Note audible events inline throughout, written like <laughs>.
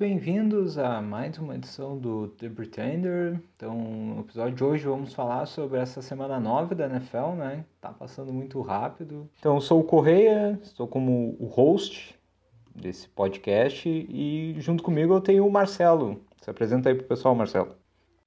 bem-vindos a mais uma edição do The Pretender. Então, no episódio de hoje vamos falar sobre essa semana 9 da NFL, né? Tá passando muito rápido. Então, eu sou o Correia, estou como o host desse podcast e junto comigo eu tenho o Marcelo. Se apresenta aí pro pessoal, Marcelo.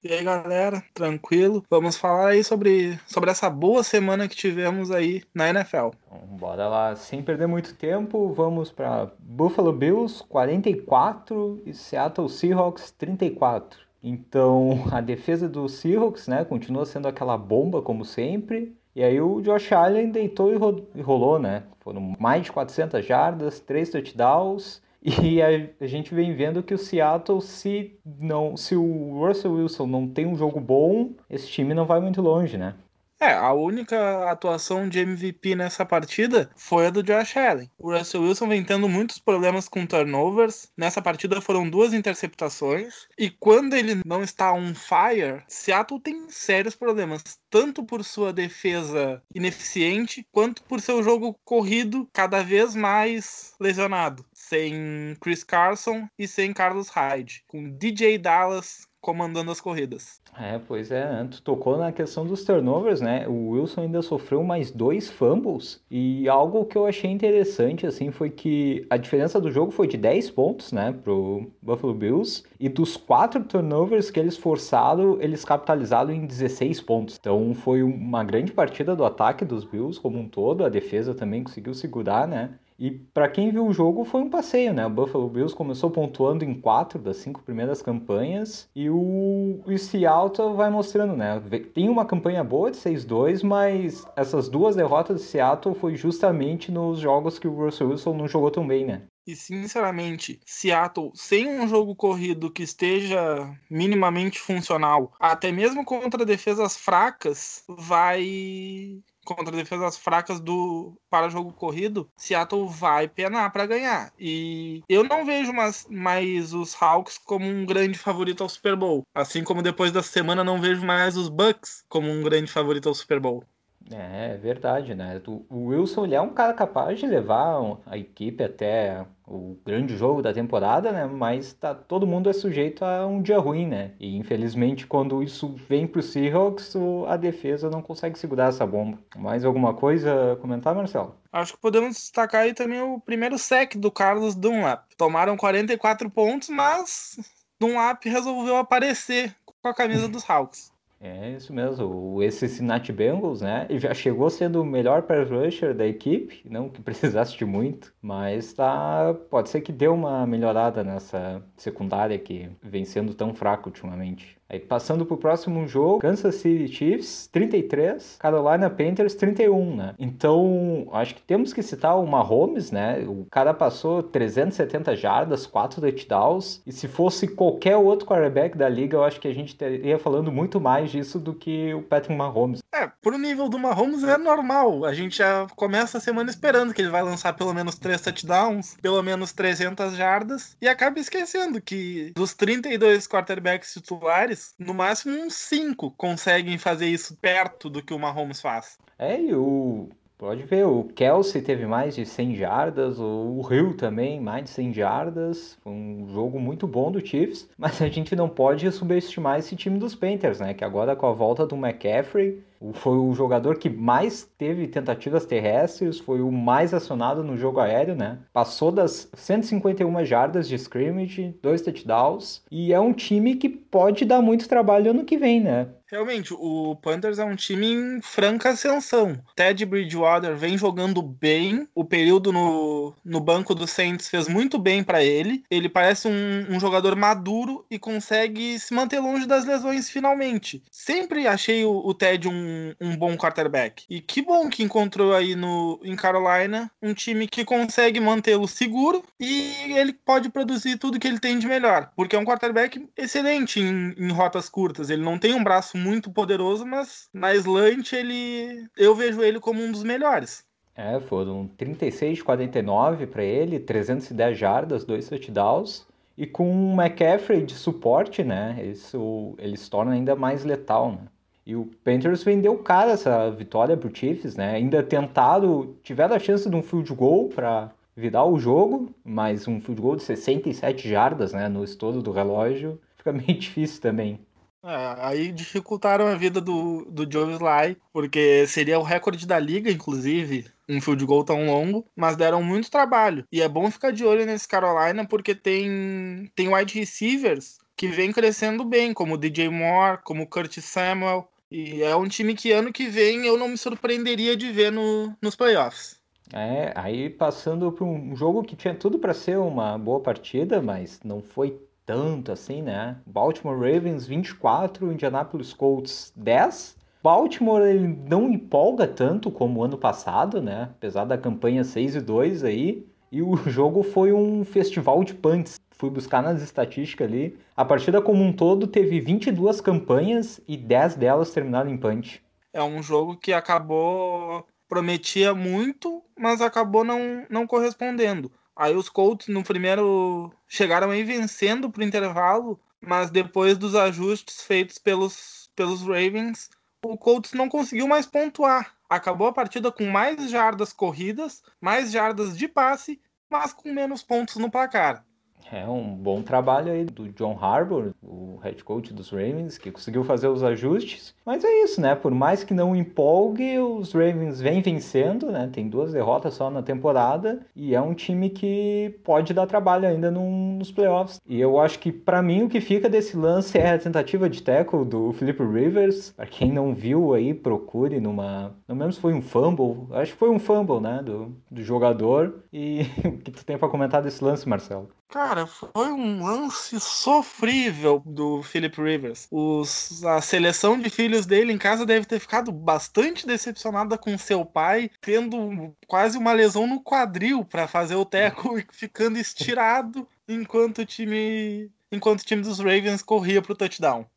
E aí, galera, tranquilo? Vamos falar aí sobre, sobre essa boa semana que tivemos aí na NFL. Bora lá, sem perder muito tempo, vamos para Buffalo Bills 44 e Seattle Seahawks 34. Então, a defesa do Seahawks, né, continua sendo aquela bomba como sempre. E aí o Josh Allen deitou e rolou, né? Foram mais de 400 jardas, 3 touchdowns e a, gente vem vendo que o Seattle, se não, se o Russell Wilson não tem um jogo bom, esse time não vai muito longe, né? É, a única atuação de MVP nessa partida foi a do Josh Allen. O Russell Wilson vem tendo muitos problemas com turnovers. Nessa partida foram duas interceptações. E quando ele não está on fire, Seattle tem sérios problemas. Tanto por sua defesa ineficiente, quanto por seu jogo corrido cada vez mais lesionado. Sem Chris Carson e sem Carlos Hyde. Com DJ Dallas comandando as corridas. É, pois é, tu tocou na questão dos turnovers, né? O Wilson ainda sofreu mais dois fumbles e algo que eu achei interessante, assim, foi que a diferença do jogo foi de 10 pontos, né, pro Buffalo Bills e dos quatro turnovers que eles forçaram, eles capitalizaram em 16 pontos. Então foi uma grande partida do ataque dos Bills como um todo, a defesa também conseguiu segurar, né? E para quem viu o jogo foi um passeio, né? O Buffalo Bills começou pontuando em quatro das cinco primeiras campanhas e o, Seattle vai mostrando, né? Tem uma campanha boa de 6-2, mas essas duas derrotas de Seattle foi justamente nos jogos que o Russell Wilson não jogou tão bem, né? E sinceramente, Seattle sem um jogo corrido que esteja minimamente funcional, até mesmo contra defesas fracas, vai contra defesas fracas do para jogo corrido, Seattle vai penar para ganhar. E eu não vejo mais, mais os Hawks como um grande favorito ao Super Bowl, assim como depois da semana não vejo mais os Bucks como um grande favorito ao Super Bowl. É, é verdade, né? O Wilson ele é um cara capaz de levar a equipe até o grande jogo da temporada, né? Mas tá, todo mundo é sujeito a um dia ruim, né? E infelizmente, quando isso vem pro Seahawks, a defesa não consegue segurar essa bomba. Mais alguma coisa a comentar, Marcelo? Acho que podemos destacar aí também o primeiro sec do Carlos Dunlap. Tomaram 44 pontos, mas Dunlap resolveu aparecer com a camisa dos Hawks. É isso mesmo. Esse Cincinnati Bengals, né? Já chegou sendo o melhor pass rusher da equipe, <laughs> não que precisasse de muito, mas tá, pode ser que deu uma melhorada nessa secundária que vem sendo tão fraca ultimamente. Aí passando pro próximo jogo, Kansas City Chiefs 33, Carolina Panthers 31, né? Então, acho que temos que citar o Mahomes, né? O cara passou 370 jardas, 4 touchdowns, e se fosse qualquer outro quarterback da liga, eu acho que a gente estaria falando muito mais disso do que o Patrick Mahomes. É, pro nível do Mahomes é normal. A gente já começa a semana esperando que ele vai lançar pelo menos 3 touchdowns, pelo menos 300 jardas, e acaba esquecendo que dos 32 quarterbacks titulares, no máximo uns 5 conseguem fazer isso perto do que o Mahomes faz. É, e o. Pode ver, o Kelsey teve mais de 100 jardas, o Hill também, mais de 100 jardas. Um jogo muito bom do Chiefs, <laughs> mas a gente não pode subestimar esse time dos Panthers, né? Que agora com a volta do McCaffrey, foi o jogador que mais teve tentativas terrestres, foi o mais acionado no jogo aéreo, né? Passou das 151 jardas de scrimmage, dois touchdowns, e é um time que pode dar muito trabalho ano que vem, né? Realmente, o Panthers é um time em franca ascensão. Ted Bridgewater vem jogando bem. O período no, no banco do Saints fez muito bem para ele. Ele parece um, um, jogador maduro e consegue se manter longe das lesões finalmente. Sempre achei o, o Ted um, um bom quarterback. E que bom que encontrou aí no, em Carolina um time que consegue mantê-lo seguro e ele pode produzir tudo que ele tem de melhor. Porque é um quarterback excelente em, em rotas curtas. Ele não tem um braço muito poderoso, mas na slant ele eu vejo ele como um dos melhores. É, foram 36 de 49 para ele, 310 jardas, dois touchdowns. E com o McCaffrey de suporte, né? Isso ele se torna ainda mais letal, né? E o Panthers vendeu cara essa vitória pro Chiefs, né? Ainda tentaram, tiveram a chance de um field goal para virar o jogo, mas um field goal de 67 jardas, né, no estouro do relógio, fica meio <laughs> difícil também. É, aí dificultaram a vida do, do Joe Sly, porque seria o recorde da liga, inclusive, um field goal tão longo, mas deram muito trabalho. E é bom ficar de olho nesse Carolina, porque tem, tem wide receivers que vem crescendo bem, como o DJ Moore, como o Curtis Samuel. E é um time que ano que vem eu não me surpreenderia de ver no, nos playoffs. É, aí passando para um jogo que tinha tudo para ser uma boa partida, mas não foi tanto assim, né? Baltimore Ravens 24, Indianapolis Colts 10. Baltimore ele não empolga tanto como o ano passado, né? Apesar da campanha 6 e 2 aí. E o <laughs> jogo foi um festival de punts. Fui buscar nas estatísticas ali. A partida como um todo teve 22 campanhas e 10 delas terminaram em punch. É um jogo que acabou prometia muito, mas acabou não, não correspondendo. Aí os Colts no primeiro chegaram aí vencendo pro intervalo, mas depois dos ajustes feitos pelos, pelos Ravens, o Colts não conseguiu mais pontuar. Acabou a partida com mais jardas corridas, mais jardas de passe, mas com menos pontos no placar. É um bom trabalho aí do John Harbour, o head coach dos Ravens, que conseguiu fazer os ajustes. Mas é isso, né? Por mais que não empolgue, os Ravens vêm vencendo, né? Tem duas derrotas só na temporada e é um time que pode dar trabalho ainda nos playoffs. E eu acho que para mim o que fica desse lance é a tentativa de tackle do Philip Rivers. Para quem não viu aí, procure numa, não se foi um fumble, acho que foi um fumble, né, do, do jogador. E <laughs> o que tu tem para comentar desse lance, Marcelo? Cara, foi um lance sofrível do Philip Rivers. Os, a seleção de filhos dele em casa deve ter ficado bastante decepcionada com seu pai, tendo quase uma lesão no quadril para fazer o teco e ficando estirado enquanto o time enquanto o time dos Ravens corria pro touchdown.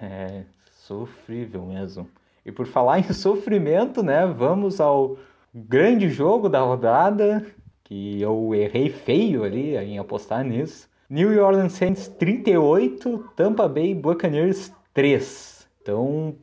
É, sofrível mesmo. E por falar em <laughs> sofrimento, né, vamos ao grande jogo da rodada, que eu errei feio ali em apostar nisso. New Orleans Saints 38, Tampa Bay Buccaneers 3. Então,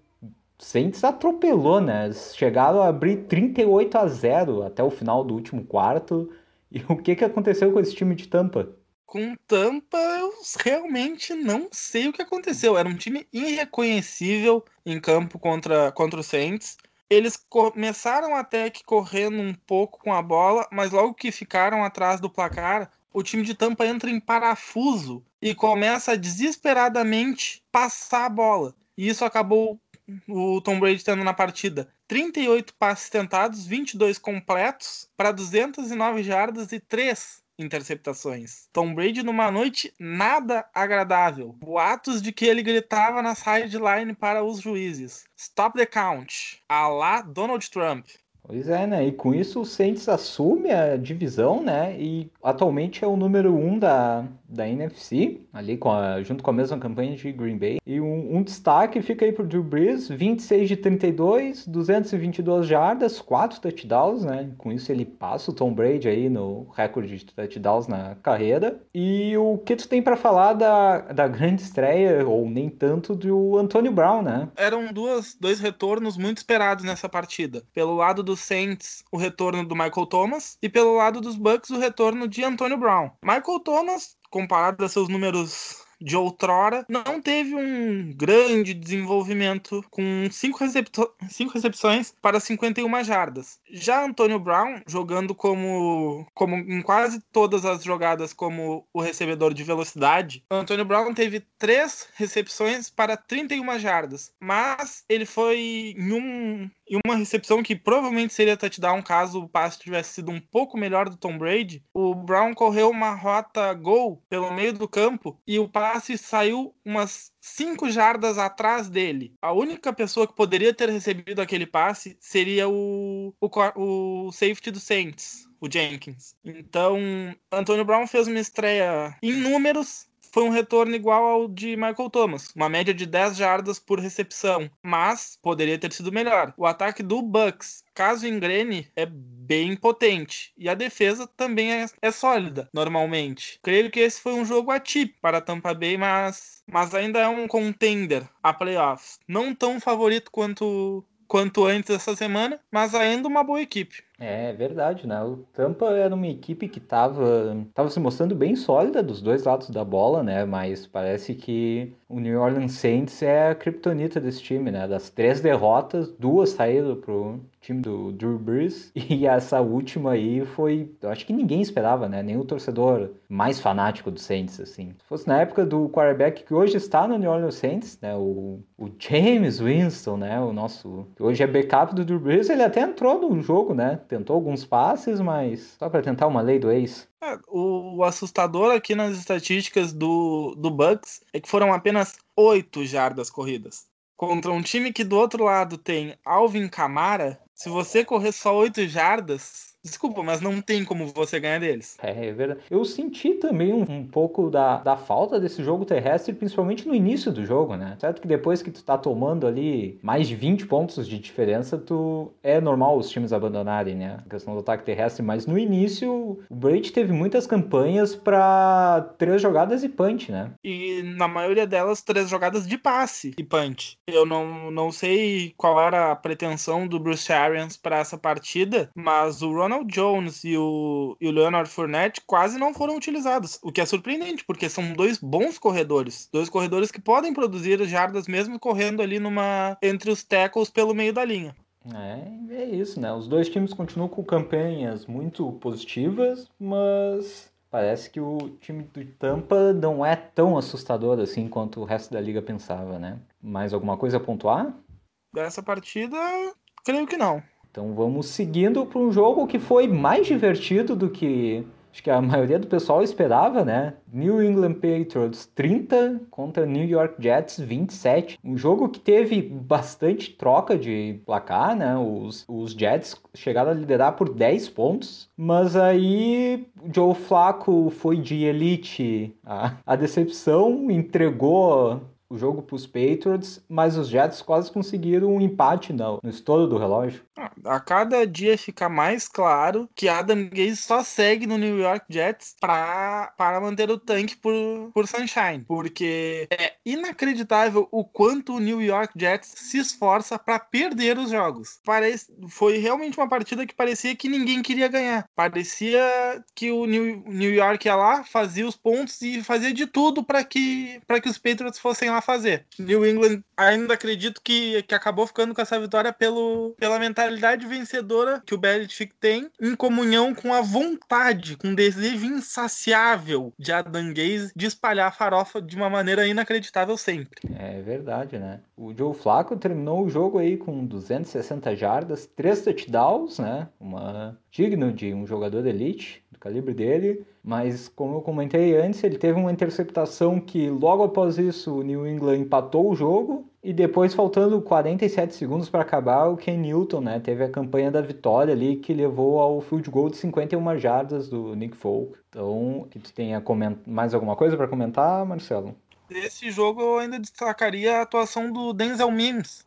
Saints atropelou, né? Chegaram a abrir 38 a 0 até o final do último quarto. E o que, que aconteceu com esse time de Tampa? Com Tampa, eu realmente não sei o que aconteceu. Era um time irreconhecível em campo contra, contra o Saints. Eles começaram até que correndo um pouco com a bola, mas logo que ficaram atrás do placar, o time de Tampa entra em parafuso e começa a desesperadamente passar a bola. E isso acabou o Tom Brady tendo na partida 38 passes tentados, 22 completos para 209 jardas e 3 interceptações. Tom Brady numa noite nada agradável. Boatos de que ele gritava na sideline para os juízes. Stop the count. A lá Donald Trump. Pois é, né? E com isso o Saints assume a divisão, né? E atualmente é o número um da, da NFC, ali com a, junto com a mesma campanha de Green Bay. E um, um destaque fica aí pro Drew Brees, 26 de 32, 222 jardas, 4 touchdowns, né? Com isso ele passa o Tom Brady aí no recorde de touchdowns na carreira. E o que tu tem para falar da, da grande estreia, ou nem tanto, do Antonio Brown, né? Eram duas, dois retornos muito esperados nessa partida. Pelo lado do Saints, o retorno do Michael Thomas, e pelo lado dos Bucks, o retorno de Antonio Brown. Michael Thomas, comparado a seus números de outrora, não teve um grande desenvolvimento com cinco, recepções para 51 jardas. Já Antônio Brown, jogando como, como em quase todas as jogadas como o recebedor de velocidade, Antônio Brown teve três recepções para 31 jardas, mas ele foi em um e uma recepção que provavelmente seria touchdown caso o passe tivesse sido um pouco melhor do Tom Brady. O Brown correu uma rota gol pelo meio do campo e o passe saiu umas 5 jardas atrás dele. A única pessoa que poderia ter recebido aquele passe seria o, o, o safety do Saints, o Jenkins. Então, Antônio Brown fez uma estreia em números foi um retorno igual ao de Michael Thomas, uma média de 10 jardas por recepção, mas poderia ter sido melhor. O ataque do Bucks, caso engrene, é bem potente e a defesa também é, é sólida, normalmente. Creio que esse foi um jogo atípico para Tampa Bay, mas, mas ainda é um contender a playoffs. Não tão favorito quanto quanto antes dessa semana, mas ainda uma boa equipe. É verdade, né? O Tampa era uma equipe que estava tava se mostrando bem sólida dos dois lados da bola, né? Mas parece que o New Orleans Saints é a criptonita desse time, né? Das três derrotas, duas saíram pro time do Drew Brees <laughs> e essa última aí foi, eu acho que ninguém esperava, né? Nem o torcedor mais fanático do Saints, assim. Se fosse na época do quarterback que hoje está no New Orleans Saints, né? O, o James Winston, né? O nosso, que hoje é backup do Drew Brees, ele até entrou no jogo, né? Tentou alguns passes, mas só para tentar uma lei do ex. É, o assustador aqui nas estatísticas do, do Bucks é que foram apenas oito jardas corridas. Contra um time que do outro lado tem Alvin Kamara, se você correr só oito jardas, Desculpa, mas não tem como você ganhar deles. É, é verdade. Eu senti também um, um, pouco da, da falta desse jogo terrestre, principalmente no início do jogo, né? Certo que depois que tu tá tomando ali mais de 20 pontos de diferença, tu é normal os times abandonarem, né? A questão do ataque terrestre, mas no início o Brady teve muitas campanhas para três jogadas e punch, né? E na maioria delas, três jogadas de passe e punch. Eu não, não sei qual era a pretensão do Bruce Arians para essa partida, mas o Ron Ronald Jones e o, e o Leonard Fournette quase não foram utilizados, o que é surpreendente, porque são dois bons corredores, dois corredores que podem produzir jardas mesmo correndo ali numa entre os tackles pelo meio da linha. É, é isso, né? Os dois times continuam com campanhas muito positivas, mas parece que o time do Tampa não é tão assustador assim quanto o resto da liga pensava, né? Mais alguma coisa a pontuar? Dessa partida, creio que não. Então vamos seguindo para um jogo que foi mais divertido do que acho que a maioria do pessoal esperava, né? New England Patriots 30 contra New York Jets 27. Um jogo que teve bastante troca de placar, né? Os, os Jets chegaram a liderar por 10 pontos, mas aí Joe Flacco foi de elite. A, a decepção entregou o jogo para os Patriots, mas os Jets quase conseguiram um empate no, no estouro do relógio. Ah, a cada dia fica mais claro que Adam Gaze só segue no New York Jets para manter o tanque por, por Sunshine, porque é inacreditável o quanto o New York Jets se esforça para perder os jogos. Parece, foi realmente uma partida que parecia que ninguém queria ganhar. Parecia que o New, New York ia lá, fazia os pontos e fazia de tudo para que, que os Patriots fossem lá a fazer. New England ainda acredito que, que acabou ficando com essa vitória pelo, pela mentalidade vencedora que o Belichick tem, em comunhão com a vontade, com o desejo insaciável de Adam Gaze de espalhar a farofa de uma maneira inacreditável sempre. É verdade, né? O Joe Flacco terminou o jogo aí com 260 jardas, 3 touchdowns, né? Uma digno de um jogador de elite do calibre dele, mas como eu comentei antes, ele teve uma interceptação que logo após isso o New England empatou o jogo e depois faltando 47 segundos para acabar, o Ken Newton, né, teve a campanha da vitória ali que levou ao field goal de 51 jardas do Nick Folk. Então, que tu tenha mais alguma coisa para comentar, Marcelo? Desse jogo eu ainda destacaria a atuação do Denzel Mims,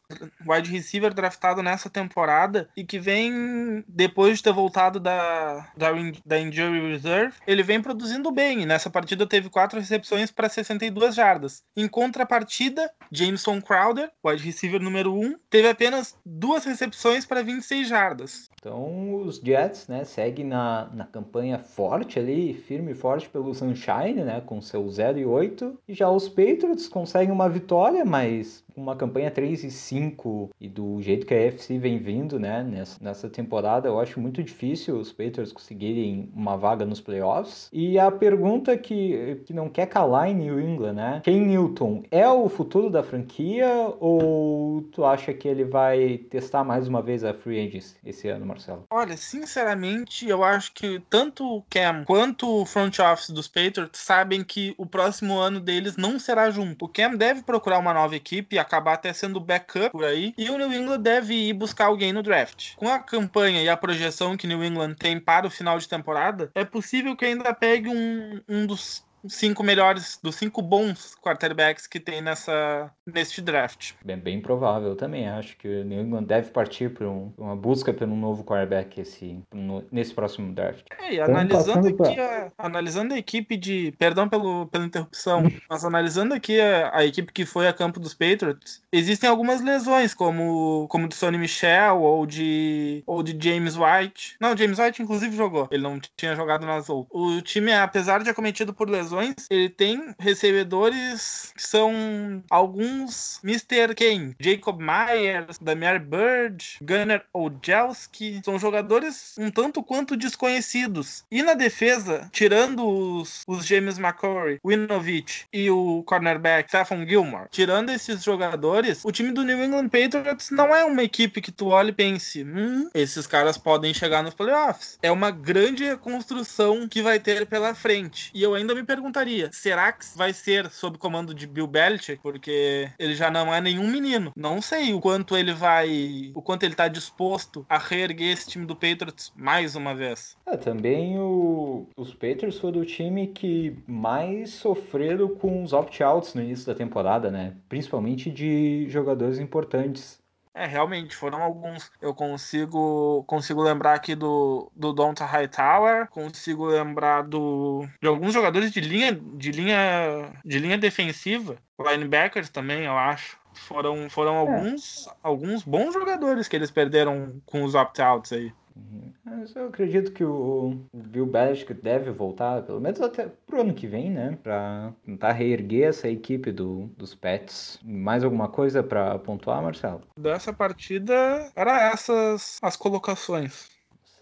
wide receiver draftado nessa temporada e que vem, depois de ter voltado da, da, da Injury Reserve, ele vem produzindo bem. Nessa partida teve quatro recepções para 62 jardas. Em contrapartida, Jameson Crowder, wide receiver número 1, teve apenas duas recepções para 26 jardas. Então os Jets né, seguem na, na campanha forte ali, firme e forte pelo Sunshine, né, com seu 0 e 8. E já os Patriots conseguem uma vitória, mas uma campanha 3 e 5 e do jeito que a FC vem vindo, né, nessa, nessa temporada, eu acho muito difícil os Patriots conseguirem uma vaga nos playoffs. E a pergunta que, que não quer calar em New England, né? Ken Newton é o futuro da franquia ou tu acha que ele vai testar mais uma vez a free agency esse ano, Marcelo? Olha, sinceramente, eu acho que tanto o Cam quanto o front office dos Patriots sabem que o próximo ano deles não será junto. O Cam deve procurar uma nova equipe acabar até sendo backup por aí. E o New England deve ir buscar alguém no draft. Com a campanha e a projeção que New England tem para o final de temporada, é possível que ainda pegue um, um dos cinco melhores, dos cinco bons quarterbacks que tem nessa, neste draft. Bem, bem provável também. Acho que o New England deve partir para um, uma busca por um novo quarterback esse, no, nesse próximo draft. É, e analisando aqui a, analisando a equipe de. Perdão pelo, pela interrupção, mas analisando aqui a, a, equipe que foi a campo dos Patriots, existem algumas lesões, como, como de Sonny Michel ou de, ou de James White. Não, James White inclusive jogou. Ele não tinha jogado nas outras. O time, apesar de acometido por lesões, ele tem recebedores que são alguns Mr. Kane, Jacob Myers, Damier Bird, Gunnar Ojelski. São jogadores um tanto quanto desconhecidos. E na defesa, tirando os, os James McCurry, Winovich e o cornerback Stephen Gilmore, tirando esses jogadores, o time do New England Patriots não é uma equipe que tu olha e pense, hum, esses caras podem chegar nos playoffs. É uma grande reconstrução que vai ter pela frente. E eu ainda me perguntaria, será que vai ser sob comando de Bill Belichick? Porque ele já não é nenhum menino. Não sei o quanto ele vai, o quanto ele tá disposto a reerguer esse time do Patriots mais uma vez. É, também o, os Patriots foram o time que mais sofreram com os opt-outs no início da temporada, né? Principalmente de jogadores importantes. É, realmente, foram alguns. Eu consigo consigo lembrar aqui do, do Donta Hightower, consigo lembrar do, de alguns jogadores de linha, de linha, de linha defensiva, linebackers também, eu acho. Foram, foram é. alguns, alguns bons jogadores que eles perderam com os opt-outs aí. Uhum. Mas eu acredito que o, Bill Belichick deve voltar, pelo menos até pro ano que vem, né? Pra tentar reerguer essa equipe do, dos Pets. Mais alguma coisa para pontuar, Marcelo? Dessa partida, era essas as colocações.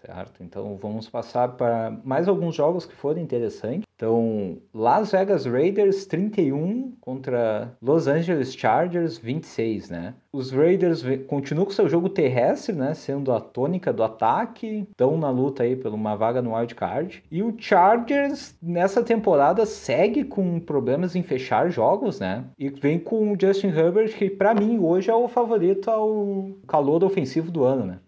Certo, então vamos passar para mais alguns jogos que foram interessantes. Então, Las Vegas Raiders 31 contra Los Angeles Chargers 26, né? Os Raiders continuam com seu jogo terrestre, né? Sendo a tônica do ataque, estão na luta aí por uma vaga no wild card. E o Chargers nessa temporada segue com problemas em fechar jogos, né? E vem com o Justin Herbert, que para mim hoje é o favorito ao calor ofensivo do ano, né?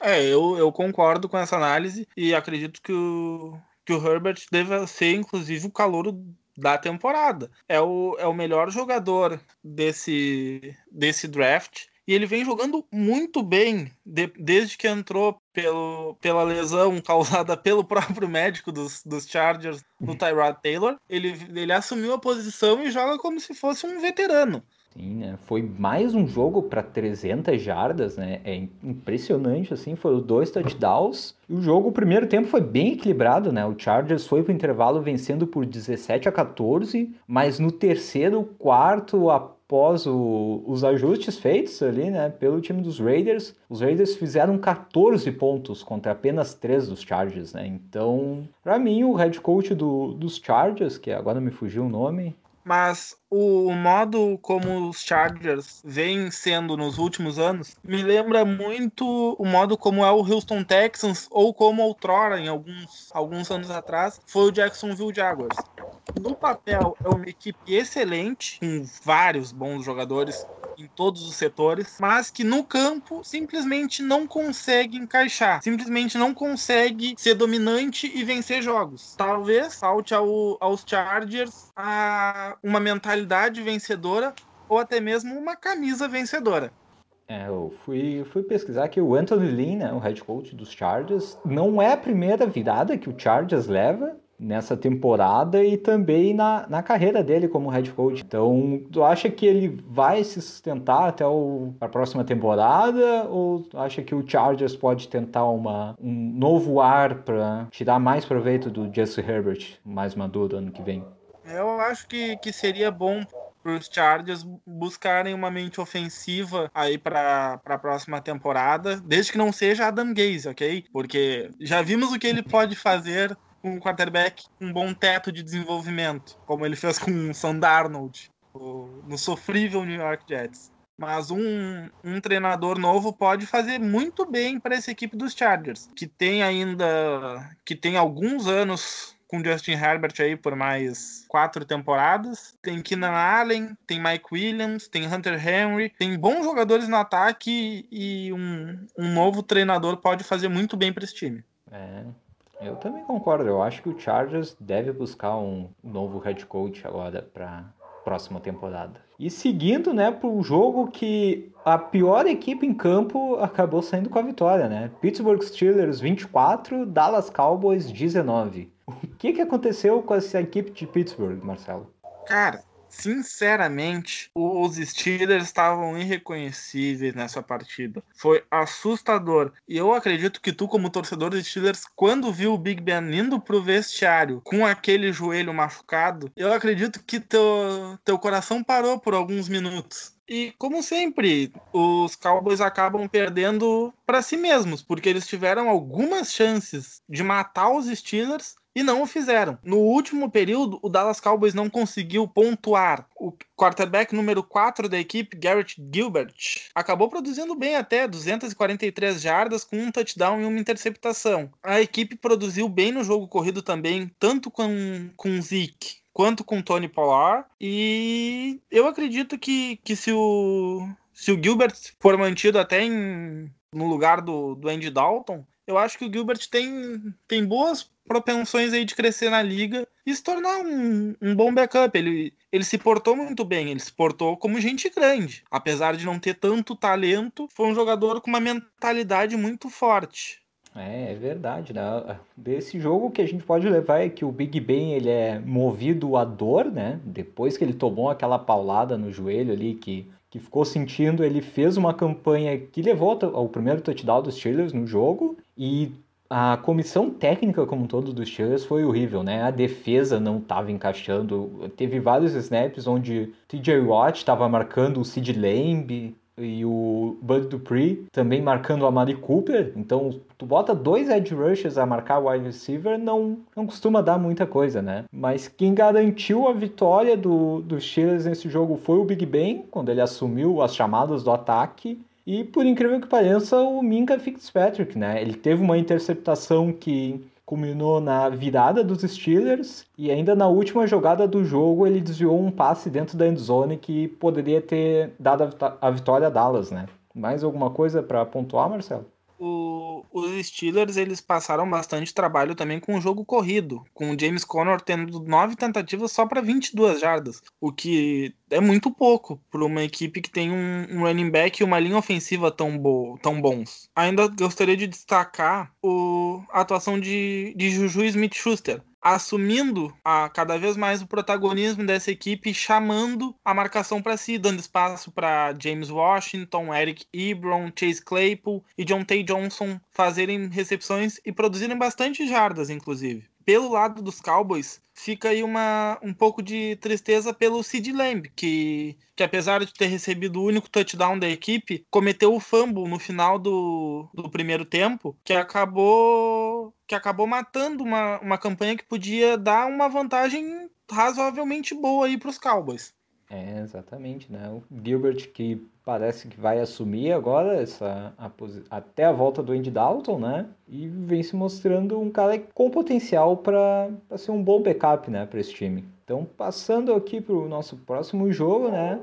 É, eu, eu concordo com essa análise e acredito que o, que o Herbert deva ser, inclusive, o calor da temporada. É o, é o melhor jogador desse, desse draft. E ele vem jogando muito bem de, desde que entrou pelo, pela lesão <laughs> causada pelo próprio médico dos, dos Chargers, do Tyrod Taylor. Ele, ele assumiu a posição e joga como se fosse um veterano. Sim, né? Foi mais um jogo para 300 jardas, né? É impressionante, assim. Foram dois touchdowns. E o jogo, o primeiro tempo foi bem equilibrado, né? O Chargers foi para o intervalo vencendo por 17 a 14, mas no terceiro, quarto, após o, os ajustes feitos ali, né, pelo time dos Raiders, os Raiders fizeram 14 pontos contra apenas 3 dos Chargers, né? Então, para mim, o head coach do, dos Chargers, que agora me fugiu o nome, mas o modo como os Chargers vêm sendo nos últimos anos me lembra muito o modo como é o Houston Texans ou como outrora, em alguns, alguns anos atrás, foi o Jacksonville Jaguars. No papel é uma equipe excelente, com vários bons jogadores, em todos os setores, mas que no campo simplesmente não consegue encaixar, simplesmente não consegue ser dominante e vencer jogos. Talvez falte ao, aos Chargers a uma mentalidade vencedora ou até mesmo uma camisa vencedora. É, eu fui, fui pesquisar que o Anthony Lynn, né, o head coach dos Chargers, não é a primeira virada que o Chargers leva nessa temporada e também na, na carreira dele como head coach. Então, tu acha que ele vai se sustentar até o, a próxima temporada ou tu acha que o Chargers pode tentar uma, um novo ar para tirar mais proveito do Jesse Herbert mais maduro ano que vem? Eu acho que, que seria bom para os Chargers buscarem uma mente ofensiva aí para a próxima temporada, desde que não seja Adam Gaze, ok? Porque já vimos o que ele pode fazer um quarterback com um bom teto de desenvolvimento, como ele fez com o Sam Darnold no sofrível New York Jets. Mas um, um treinador novo pode fazer muito bem para essa equipe dos Chargers, que tem ainda que tem alguns anos com Justin Herbert aí por mais quatro temporadas. Tem Keenan Allen, tem Mike Williams, tem Hunter Henry, tem bons jogadores no ataque e um, um novo treinador pode fazer muito bem para esse time. É, Eu também concordo. Eu acho que o Chargers deve buscar um novo head coach agora para próxima temporada. E seguindo, né, para o jogo que a pior equipe em campo acabou saindo com a vitória, né? Pittsburgh Steelers 24, Dallas Cowboys 19. O que, que aconteceu com essa equipe de Pittsburgh, Marcelo? Cara, Sinceramente, os Steelers estavam irreconhecíveis nessa partida. Foi assustador. E eu acredito que tu, como torcedor dos Steelers, quando viu o Big Ben indo pro vestiário com aquele joelho machucado, eu acredito que teu, teu coração parou por alguns minutos. E como sempre, os Cowboys acabam perdendo para si mesmos, porque eles tiveram algumas chances de matar os Steelers e não o fizeram. No último período, o Dallas Cowboys não conseguiu pontuar. O quarterback número 4 da equipe, Garrett Gilbert, acabou produzindo bem até 243 jardas com um touchdown e uma interceptação. A equipe produziu bem no jogo corrido também, tanto com, com Zeke quanto com Tony Pollard. E eu acredito que, que se, o, se o Gilbert for mantido até em, no lugar do, do Andy Dalton, eu acho que o Gilbert tem, tem boas propensões aí de crescer na liga e se tornar um, um bom backup. Ele, ele se portou muito bem, ele se portou como gente grande. Apesar de não ter tanto talento, foi um jogador com uma mentalidade muito forte. É, é verdade, né? Desse jogo que a gente pode levar é que o Big Ben ele é movido à dor, né? Depois que ele tomou aquela paulada no joelho ali que que ficou sentindo, ele fez uma campanha que levou ao primeiro touchdown dos Steelers no jogo e a comissão técnica como um todo dos Steelers foi horrível, né? A defesa não estava encaixando. Teve vários snaps onde TJ Watt estava marcando o Sid Lamb e o Bud Dupree também marcando a Mari Cooper. Então, tu bota dois edge rushers a marcar o wide receiver, não, não costuma dar muita coisa, né? Mas quem garantiu a vitória do, dos Steelers nesse jogo foi o Big Ben, quando ele assumiu as chamadas do ataque. E por incrível que pareça, o Minka Fitzpatrick, né? Ele teve uma interceptação que culminou na virada dos Steelers e ainda na última jogada do jogo ele desviou um passe dentro da endzone que poderia ter dado a vitória a Dallas, né? Mais alguma coisa para pontuar, Marcelo? O, os Steelers eles passaram bastante trabalho também com o jogo corrido, com o James Conner tendo nove tentativas só para 22 jardas, o que é muito pouco para uma equipe que tem um, um, running back e uma linha ofensiva tão, bo tão bons. Ainda gostaria de destacar o, a atuação de, de Juju Smith-Schuster, assumindo a cada vez mais o protagonismo dessa equipe, chamando a marcação para si, dando espaço para James Washington, Eric Ebron, Chase Claypool e John Tay Johnson fazerem recepções e produzirem bastante jardas, inclusive pelo lado dos Cowboys, fica aí uma, um pouco de tristeza pelo Sid Lamb, que, que apesar de ter recebido o único touchdown da equipe, cometeu o fumble no final do, do primeiro tempo, que acabou que acabou matando uma, uma campanha que podia dar uma vantagem razoavelmente boa aí para os Cowboys. É, exatamente, né? O Gilbert que parece que vai assumir agora essa a, até a volta do Andy Dalton, né? E vem se mostrando um cara com potencial para ser um bom backup, né, para esse time. Então, passando aqui para o nosso próximo jogo, né?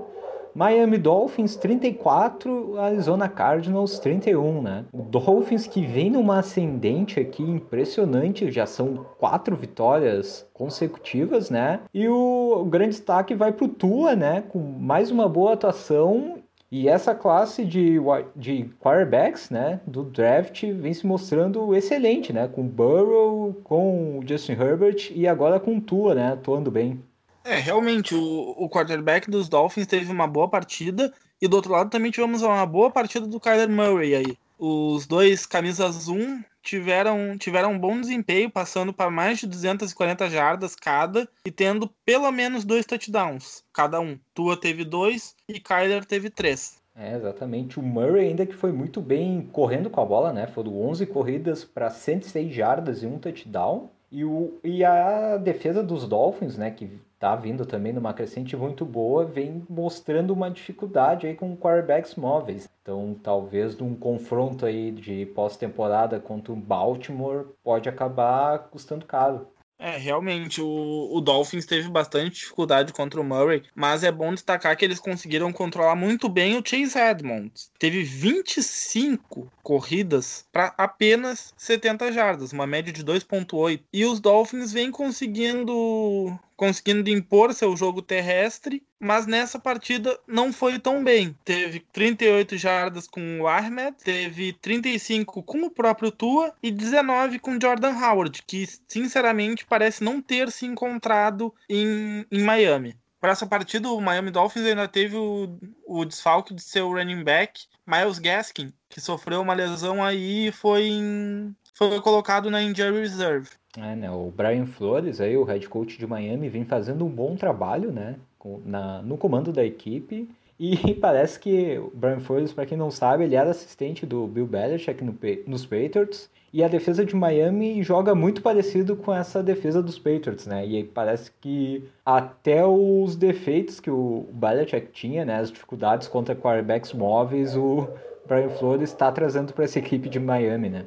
Miami Dolphins 34, Arizona Cardinals 31, né? O Dolphins que vem numa ascendente aqui impressionante, já são quatro vitórias consecutivas, né? E o, grande destaque vai pro Tua, né? Com mais uma boa atuação e essa classe de, de quarterbacks né, do draft vem se mostrando excelente, né? Com Burrow, com Justin Herbert e agora com Tua, né? Atuando bem. É, realmente, o, o quarterback dos Dolphins teve uma boa partida. E do outro lado também tivemos uma boa partida do Kyler Murray aí. Os dois camisas 1 tiveram, tiveram um bom desempenho, passando para mais de 240 jardas cada e tendo pelo menos dois touchdowns cada um. Tua teve dois e Kyler teve três. É, exatamente. O Murray ainda que foi muito bem correndo com a bola, né? Foram 11 corridas para 106 jardas e um touchdown. E, o, e a defesa dos Dolphins, né, que tá vindo também numa crescente muito boa, vem mostrando uma dificuldade aí com quarterbacks móveis. Então, talvez num confronto aí de pós-temporada contra o Baltimore pode acabar custando caro. É, realmente, o, o Dolphins teve bastante dificuldade contra o Murray, mas é bom destacar que eles conseguiram controlar muito bem o Chase Edmonds. Teve 25 corridas para apenas 70 jardas, uma média de 2.8. E os Dolphins vêm conseguindo conseguindo impor seu jogo terrestre, mas nessa partida não foi tão bem. Teve 38 jardas com o Ahmed, teve 35 com o próprio Tua e 19 com Jordan Howard, que sinceramente parece não ter se encontrado em, em Miami. Para essa partida, o Miami Dolphins ainda teve o, o desfalque de seu running back, Miles Gaskin, que sofreu uma lesão aí e foi, em, foi colocado na injury reserve. É, né? O Brian Flores, aí, o head coach de Miami, vem fazendo um bom trabalho, né? Na, no comando da equipe. E <laughs> parece que o Brian Flores, para quem não sabe, ele era assistente do Bill Belichick no, nos Patriots. E a defesa de Miami joga muito parecido com essa defesa dos Patriots, né? E parece que até os defeitos que o Belichick tinha, né? As dificuldades contra quarterbacks móveis, o Brian Flores está trazendo para essa equipe de Miami, né?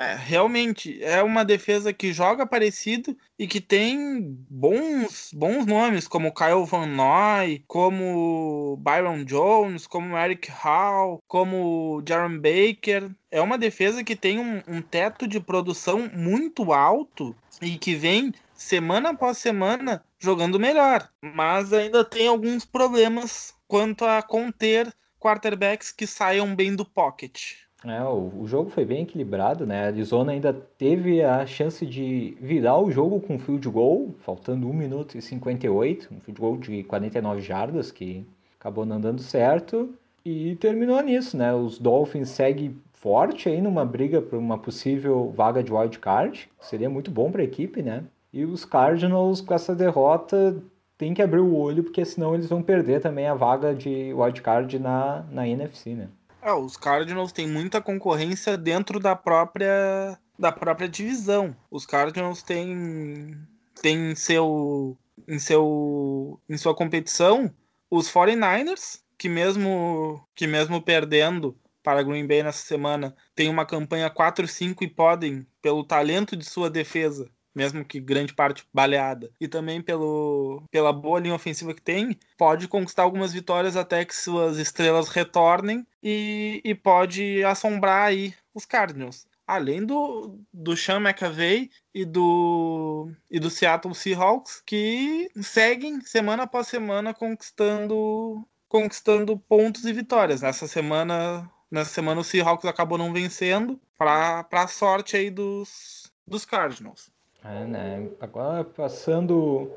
É, realmente, é uma defesa que joga parecido e que tem bons, bons nomes, como Kyle Van Noy, como Byron Jones, como Eric Hall, como Jaron Baker. É uma defesa que tem um, um teto de produção muito alto e que vem semana após semana jogando melhor, mas ainda tem alguns problemas quanto a conter quarterbacks que saiam bem do pocket. É, o, o, jogo foi bem equilibrado, né? A Arizona ainda teve a chance de virar o jogo com field goal, faltando 1 minuto e 58, um field goal de 49 jardas, que acabou não dando certo, e terminou nisso, né? Os Dolphins seguem forte aí numa briga por uma possível vaga de wild card, seria muito bom para a equipe, né? E os Cardinals com essa derrota tem que abrir o olho, porque senão eles vão perder também a vaga de wild card na, na NFC, né? É, os Cardinals têm muita concorrência dentro da própria da própria divisão. Os Cardinals têm têm seu em seu em sua competição os 49ers, que mesmo que mesmo perdendo para Green Bay nessa semana, tem uma campanha 4-5 e podem, pelo talento de sua defesa, mesmo que grande parte baleada, e também pelo, pela boa linha ofensiva que tem, pode conquistar algumas vitórias até que suas estrelas retornem e, e pode assombrar aí os Cardinals. Além do, do Sean McAvey e do, e do Seattle Seahawks, que seguem semana após semana conquistando, conquistando pontos e vitórias. Nessa semana, nessa semana o Seahawks acabou não vencendo, para a sorte aí dos, dos Cardinals. É, né? Agora passando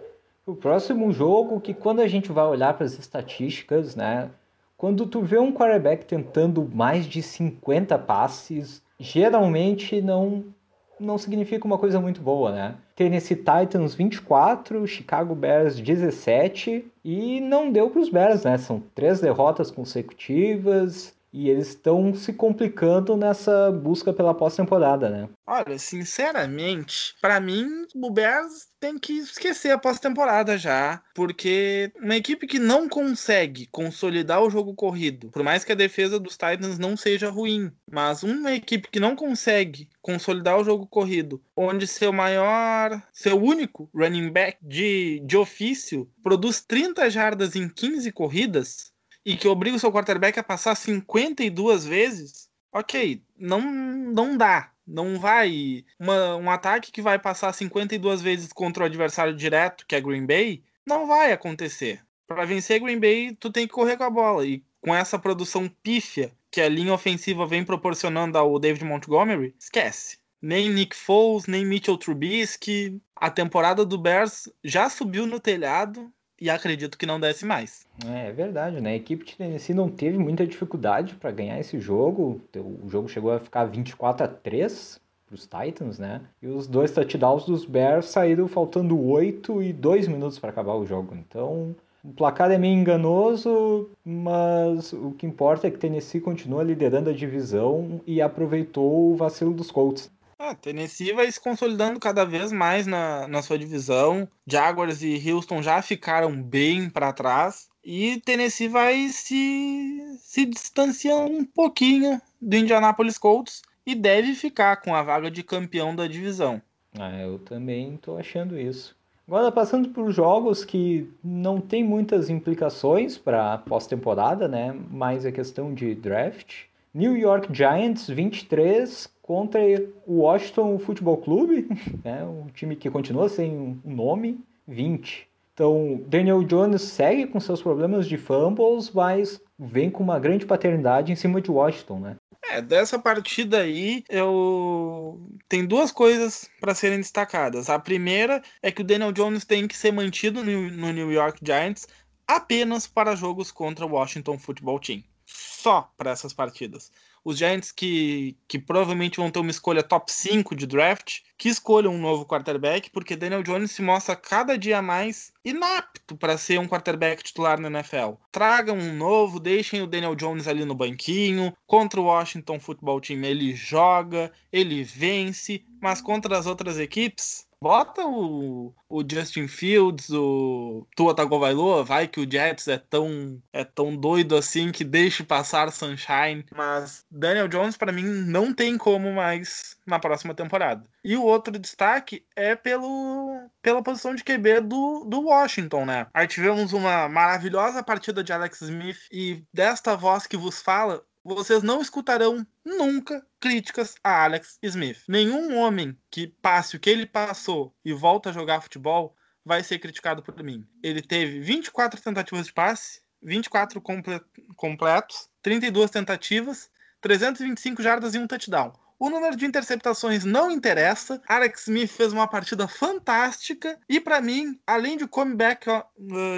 o próximo jogo, que quando a gente vai olhar para as estatísticas, né? Quando tu vê um quarterback tentando mais de 50 passes, geralmente não não significa uma coisa muito boa, né? Tennessee Titans 24, Chicago Bears 17 e não deu para os Bears, né? São três derrotas consecutivas. E eles estão se complicando nessa busca pela pós-temporada, né? Olha, sinceramente, para mim, o Bears tem que esquecer a pós-temporada já, porque uma equipe que não consegue consolidar o jogo corrido, por mais que a defesa dos Titans não seja ruim, mas uma equipe que não consegue consolidar o jogo corrido, onde seu maior, seu único running back de, de ofício produz 30 jardas em 15 corridas, e que obriga o seu quarterback a passar 52 vezes, ok, não, não dá. Não vai. Uma, um ataque que vai passar 52 vezes contra o adversário direto, que é Green Bay, não vai acontecer. Para vencer Green Bay, tu tem que correr com a bola. E com essa produção pífia que a linha ofensiva vem proporcionando ao David Montgomery, esquece. Nem Nick Foles, nem Mitchell Trubisky. A temporada do Bears já subiu no telhado e acredito que não desce mais. É, é verdade, né? A equipe de Tennessee não teve muita dificuldade para ganhar esse jogo. O jogo chegou a ficar 24 a 3 para os Titans, né? E os dois touchdowns dos Bears saíram faltando 8 e 2 minutos para acabar o jogo. Então, o placar é meio enganoso, mas o que importa é que Tennessee continua liderando a divisão e aproveitou o vacilo dos Colts. Ah, Tennessee vai se consolidando cada vez mais na, na sua divisão. Jaguars e Houston já ficaram bem para trás. E Tennessee vai se, se distanciando um pouquinho do Indianapolis Colts e deve ficar com a vaga de campeão da divisão. Ah, eu também tô achando isso. Agora, passando por jogos que não tem muitas implicações para pós-temporada, né? Mais a questão de draft. New York Giants 23 contra o Washington Football Clube, <laughs> né? um time que continua sem um nome, 20. Então, Daniel Jones segue com seus problemas de fumbles, mas vem com uma grande paternidade em cima de Washington, né? É, dessa partida aí, eu tem duas coisas para serem destacadas. A primeira é que o Daniel Jones tem que ser mantido no New York Giants apenas para jogos contra o Washington Football Team. Só para essas partidas os Giants que, que provavelmente vão ter uma escolha top 5 de draft, que escolham um novo quarterback, porque Daniel Jones se mostra cada dia mais inapto para ser um quarterback titular na NFL. Tragam um novo, deixem o Daniel Jones ali no banquinho. Contra o Washington Football Team ele joga, ele vence, mas contra as outras equipes Bota o, o Justin Fields, o Tua Tagovailoa, vai que o Jets é tão, é tão doido assim que deixe passar Sunshine. Mas Daniel Jones, para mim, não tem como mais na próxima temporada. E o outro destaque é pelo, pela posição de QB do, do Washington, né? Aí tivemos uma maravilhosa partida de Alex Smith e desta voz que vos fala, vocês não escutarão nunca críticas a Alex Smith. Nenhum homem que passe o que ele passou e volta a jogar futebol vai ser criticado por mim. Ele teve 24 tentativas de passe, 24 comple completos, 32 tentativas, 325 jardas e um touchdown. O número de interceptações não interessa. Alex Smith fez uma partida fantástica e para mim, além de comeback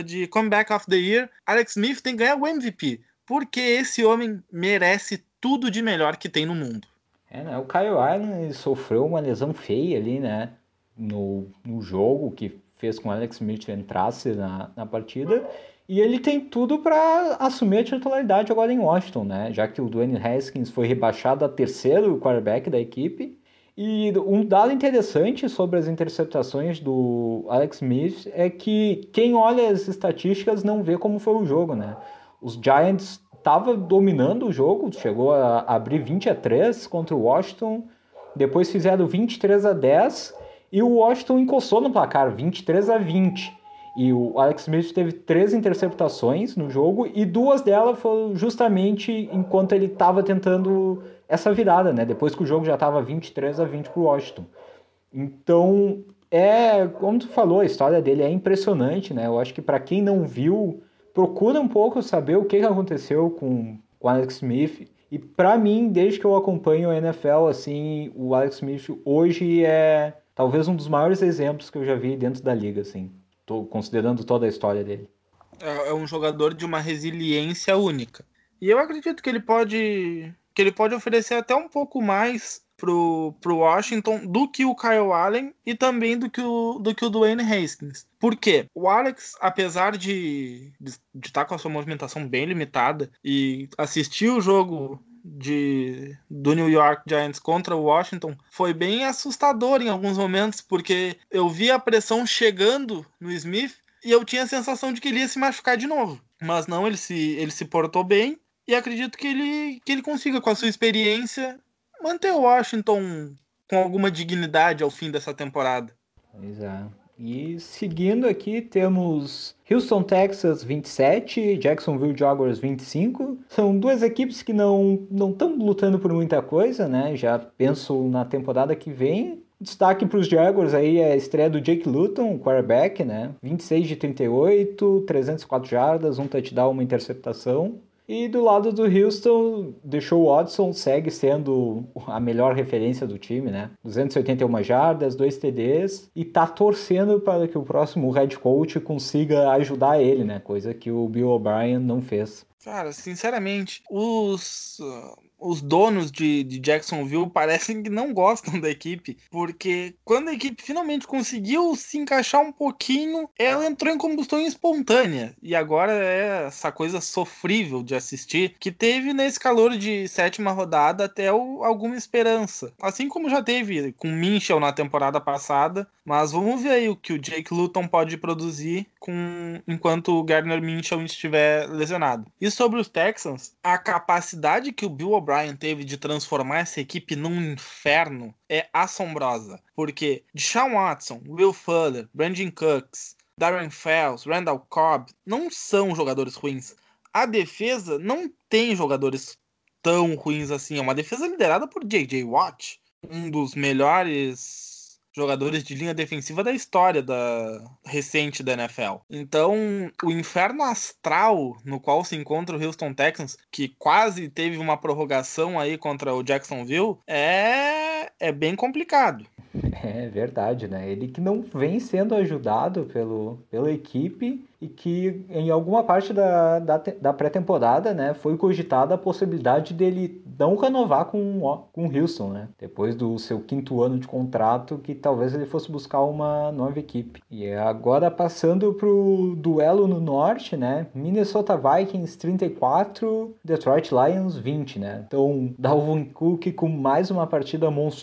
de comeback of the year, Alex Smith tem que ganhar o MVP porque esse homem merece tudo de melhor que tem no mundo. É, né? O Kyle Allen sofreu uma lesão feia ali, né? No, no jogo que fez com o Alex Smith entrasse na, na partida. E ele tem tudo para assumir a titularidade agora em Washington, né? Já que o Dwayne Haskins foi rebaixado a terceiro quarterback da equipe. E um dado interessante sobre as interceptações do Alex Smith é que quem olha as estatísticas não vê como foi o jogo, né? Os Giants estavam dominando o jogo, chegou a abrir 20 a 3 contra o Washington, depois fizeram 23 a 10 e o Washington encostou no placar, 23 a 20. E o Alex Smith teve três interceptações no jogo e duas delas foram justamente enquanto ele estava tentando essa virada, né? Depois que o jogo já estava 23 a 20 para o Washington. Então, é, como tu falou, a história dele é impressionante, né? Eu acho que para quem não viu procura um pouco saber o que aconteceu com o Alex Smith. E para mim, desde que eu acompanho a NFL, assim, o Alex Smith hoje é talvez um dos maiores exemplos que eu já vi dentro da liga, assim. Tô considerando toda a história dele. É, é um jogador de uma resiliência única. E eu acredito que ele pode que ele pode oferecer até um pouco mais pro, pro Washington do que o Kyle Allen e também do que o, do que o Dwayne Haskins. Por quê? O Alex, apesar de estar tá com a sua movimentação bem limitada e assistir o jogo de, do New York Giants contra o Washington foi bem assustador em alguns momentos, porque eu vi a pressão chegando no Smith e eu tinha a sensação de que ele ia se machucar de novo. Mas não, ele se, ele se portou bem e acredito que ele, que ele consiga, com a sua experiência, manter o Washington com alguma dignidade ao fim dessa temporada. Pois é. E seguindo aqui, temos Houston, Texas 27, Jacksonville Jaguars 25. São duas equipes que não não estão lutando por muita coisa, né? Já penso na temporada que vem. Destaque para os Jaguars aí é a estreia do Jake Luton, quarterback, né? 26 de 38, 304 jardas, um touchdown, uma interceptação. E do lado do Houston, deixou Watson segue sendo a melhor referência do time, né? 281 jardas, dois TDs e tá torcendo para que o próximo head coach consiga ajudar ele, né? Coisa que o Bill O'Brien não fez. Cara, sinceramente, os os donos de, de, Jacksonville parecem que não gostam da equipe, porque quando a equipe finalmente conseguiu se encaixar um pouquinho, ela entrou em combustão espontânea. E agora é essa coisa sofrível de assistir, que teve nesse calor de sétima rodada até o, alguma esperança. Assim como já teve com Minchel na temporada passada, mas vamos ver aí o que o Jake Luton pode produzir com enquanto o Gardner Minchel estiver lesionado. E sobre os Texans, a capacidade que o Bill O'Brien teve de transformar essa equipe num inferno é assombrosa. Porque Deshaun Watson, Will Fuller, Brandon Cooks, Darren Fells, Randall Cobb não são jogadores ruins. A defesa não tem jogadores tão ruins assim. É uma defesa liderada por J.J. Watt, um dos melhores jogadores de linha defensiva da história da recente da NFL. Então, o inferno astral no qual se encontra o Houston Texans, que quase teve uma prorrogação aí contra o Jacksonville, é é bem complicado. É verdade, né? Ele que não vem sendo ajudado pelo, pela equipe e que em alguma parte da, da, da pré-temporada, né, foi cogitada a possibilidade dele não renovar com, com o Houston, né? Depois do seu quinto ano de contrato, que talvez ele fosse buscar uma nova equipe. E agora passando pro duelo no norte, né? Minnesota Vikings 34, Detroit Lions 20, né? Então, Dalvin Cook com mais uma partida monstruosa,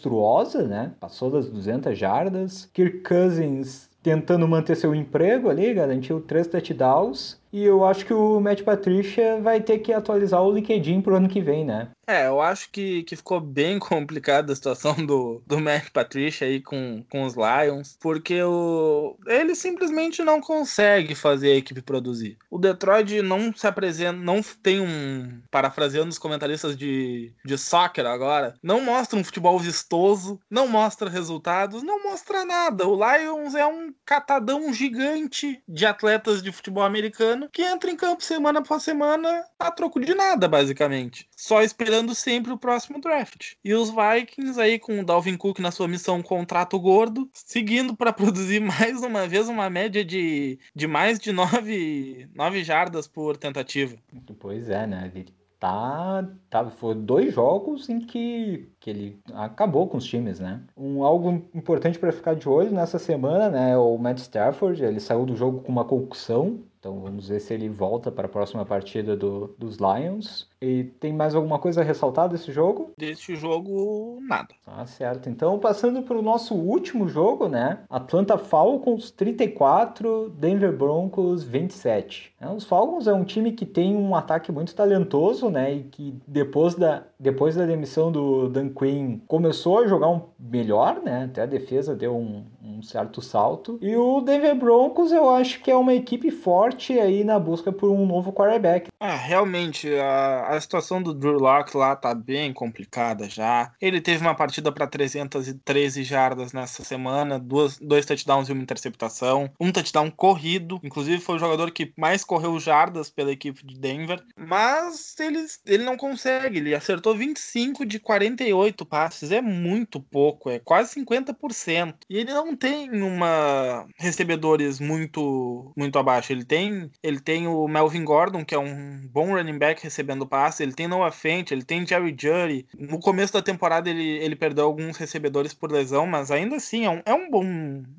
né? Passou das 200 jardas. Kirk Cousins tentando manter seu emprego ali, garantiu três touchdowns. E eu acho que o Matt Patricia vai ter que atualizar o LinkedIn pro ano que vem, né? É, eu acho que, que ficou bem <laughs> complicada a situação do, do Matt Patricia aí com, com os Lions, porque o, ele simplesmente não consegue fazer a equipe produzir. O Detroit não se apresenta, não tem um, parafraseando os comentaristas de, de soccer agora, não mostra um futebol vistoso, não mostra resultados, não mostra nada. O Lions é um catadão gigante de atletas de futebol americano que entra em campo semana após semana a troco de nada, basicamente. Só esperando sempre o próximo draft. E os Vikings aí com o Dalvin Cook na sua missão contrato gordo, seguindo para <laughs> produzir mais uma vez uma média de, de mais de 9, 9 jardas por tentativa. Pois é, né? Ele tá, tá foi dois jogos em que, que ele acabou com os times, né? Um algo importante para ficar de olho nessa semana, né, o Matt Stafford, ele saiu do jogo com uma concussão, então vamos ver se ele volta para a próxima partida do, dos Lions. E tem mais alguma coisa a ressaltar desse jogo? Desse jogo, nada. Tá certo. Então, passando para o nosso último jogo, né? Atlanta Falcons 34, Denver Broncos 27. É, os Falcons é um time que tem um ataque muito talentoso, né? E que depois da, depois da demissão do Dan Quinn começou a jogar um melhor, né? Até a defesa deu um, um certo salto. E o Denver Broncos eu acho que é uma equipe forte aí na busca por um novo quarterback. Ah, realmente, a, a situação do Drew Locke lá tá bem complicada já. Ele teve uma partida para 313 jardas nessa semana, duas, dois touchdowns e uma interceptação, um touchdown corrido, inclusive foi o jogador que mais correu jardas pela equipe de Denver, mas ele, ele não consegue, ele acertou 25 de 48 passes, é muito pouco, é quase 50%. E ele não tem uma recebedores muito muito abaixo, ele tem ele tem o Melvin Gordon, que é um bom running back recebendo passe, ele tem Noah Fent, ele tem Jerry Jury. No começo da temporada ele, ele perdeu alguns recebedores por lesão, mas ainda assim é um, é um, bom,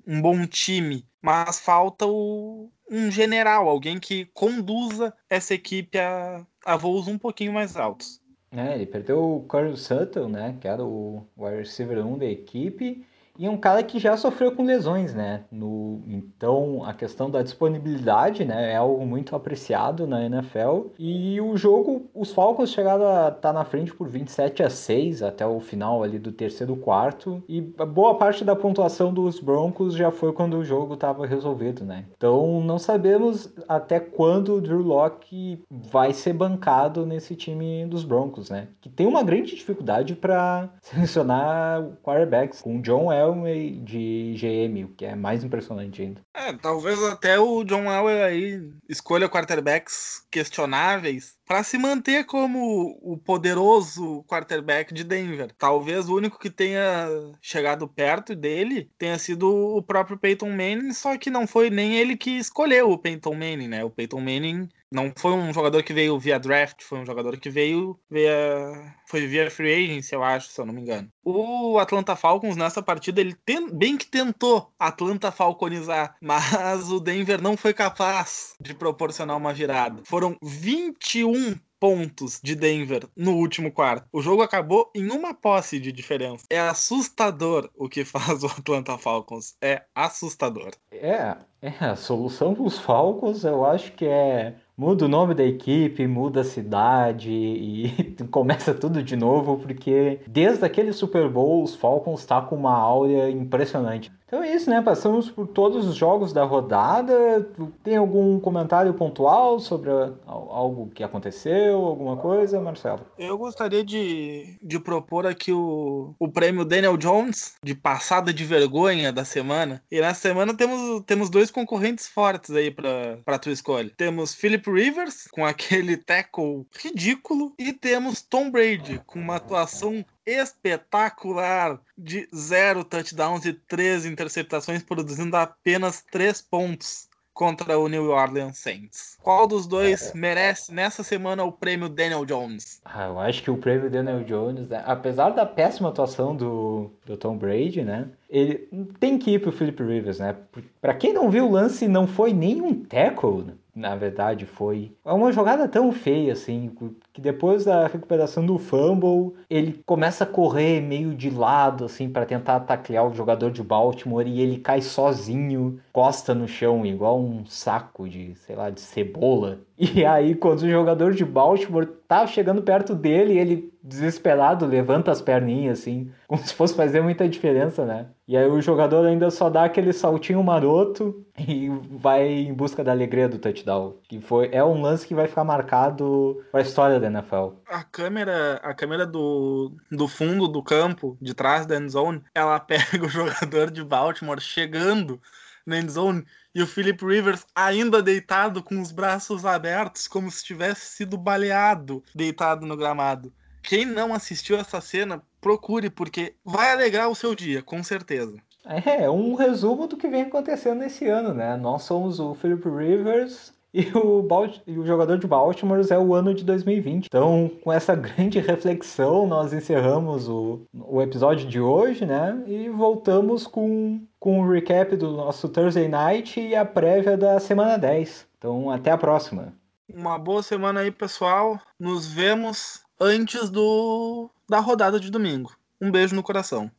um bom time. Mas falta o, um general, alguém que conduza essa equipe a, a voos um pouquinho mais altos. É, ele perdeu o Corey Sutton, né, que era o wide receiver 1 da equipe, e um cara que já sofreu com lesões, né? No, então, a questão da disponibilidade, né, é algo muito apreciado na NFL. E o jogo, os Falcons chegaram a estar tá na frente por 27 a 6 até o final ali do terceiro quarto. E boa parte da pontuação dos Broncos já foi quando o jogo estava resolvido, né? Então, não sabemos até quando o Drew Locke vai ser bancado nesse time dos Broncos, né? Que tem uma grande dificuldade para selecionar quarterbacks com o John Elway Elway de GM, o que é mais impressionante ainda. É, talvez até o John Elway aí escolha quarterbacks questionáveis para se manter como o poderoso quarterback de Denver. Talvez o único que tenha chegado perto dele tenha sido o próprio Peyton Manning, só que não foi nem ele que escolheu o Peyton Manning, né? O Peyton Manning não foi um jogador que veio via draft, foi um jogador que veio via foi via free agency, eu acho, se eu não me engano. O Atlanta Falcons nessa partida ele bem que tentou Atlanta falconizar, <laughs> mas o Denver não foi capaz de proporcionar uma virada. Foram 21 pontos de Denver no último quarto. O jogo acabou em uma posse de diferença. É assustador o que <laughs> faz o Atlanta Falcons. É assustador. É, é a solução para os Falcons eu acho que é muda o nome da equipe, muda a cidade e <laughs> começa tudo de novo, porque desde aquele Super Bowl os Falcons tá com uma áurea impressionante. Então é isso, né? Passamos por todos os jogos da rodada. Tem algum comentário pontual sobre algo que aconteceu, alguma coisa, Marcelo? Eu gostaria de, de propor aqui o, o prêmio Daniel Jones, de passada de vergonha da semana. E nessa semana temos, temos dois concorrentes fortes aí para tua escolha. Temos Philip Rivers, com aquele tackle ridículo, e temos Tom Brady, com uma atuação espetacular de zero touchdowns e três interceptações, produzindo apenas três pontos contra o New Orleans Saints. Qual dos dois é. merece nessa semana o prêmio Daniel Jones? Ah, eu acho que o prêmio Daniel Jones, né, apesar da péssima atuação do, do Tom Brady, né? Ele tem que ir pro Philip Rivers, né? Para quem não viu o lance, não foi nenhum tackle, né? na verdade, foi. É uma jogada tão feia, assim, que depois da recuperação do fumble, ele começa a correr meio de lado, assim, para tentar taclear o jogador de Baltimore e ele cai sozinho, costa no chão, igual um saco de, sei lá, de cebola. E aí, quando o jogador de Baltimore tá chegando perto dele, ele desesperado levanta as perninhas, assim, <laughs> como se fosse fazer muita diferença, né? E aí o jogador ainda só dá aquele saltinho maroto e vai em busca da alegria do touchdown. Que foi, é um lance que vai ficar marcado para a história da NFL. A câmera, a câmera do, do fundo do campo, de trás da endzone, ela <laughs> pega o jogador de Baltimore chegando na endzone e o Philip Rivers ainda deitado com os braços abertos, como se tivesse sido baleado, deitado no gramado. Quem não assistiu essa cena, procure, porque vai alegrar o seu dia, com certeza. É, é um resumo do que vem acontecendo nesse ano, né? Nós somos o Philip Rivers e o, e o jogador de Baltimore é o ano de 2020. Então, com essa <laughs> grande reflexão, nós encerramos o, o episódio de hoje, né? E voltamos com, com o recap do nosso Thursday Night e a prévia da semana 10. Então, até a próxima. Uma boa semana aí, pessoal. Nos vemos antes do da rodada de domingo. Um beijo no coração.